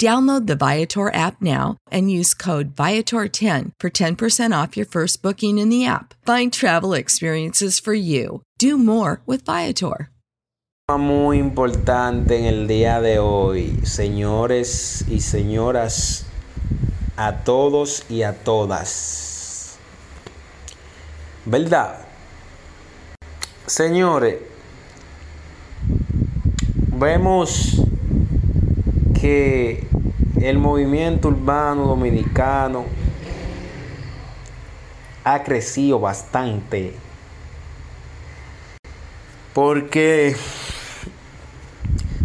Download the Viator app now and use code Viator10 for 10% off your first booking in the app. Find travel experiences for you. Do more with Viator. Muy importante en el día de hoy, señores y señoras, a todos y a todas. ¿Verdad? Señores, vemos que el movimiento urbano dominicano ha crecido bastante. Porque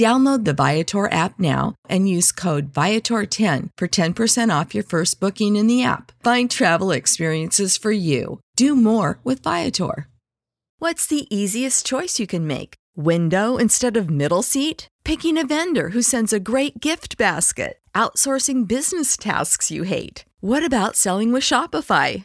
Download the Viator app now and use code Viator10 for 10% off your first booking in the app. Find travel experiences for you. Do more with Viator. What's the easiest choice you can make? Window instead of middle seat? Picking a vendor who sends a great gift basket? Outsourcing business tasks you hate? What about selling with Shopify?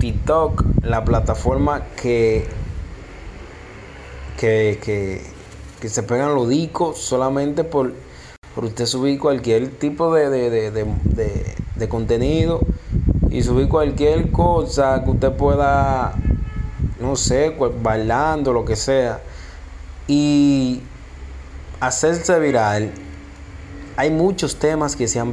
TikTok, la plataforma que, que, que, que se pegan los discos solamente por, por usted subir cualquier tipo de, de, de, de, contenido y subir cualquier cosa que usted pueda, no sé, bailando, lo que sea, y hacerse viral. Hay muchos temas que se han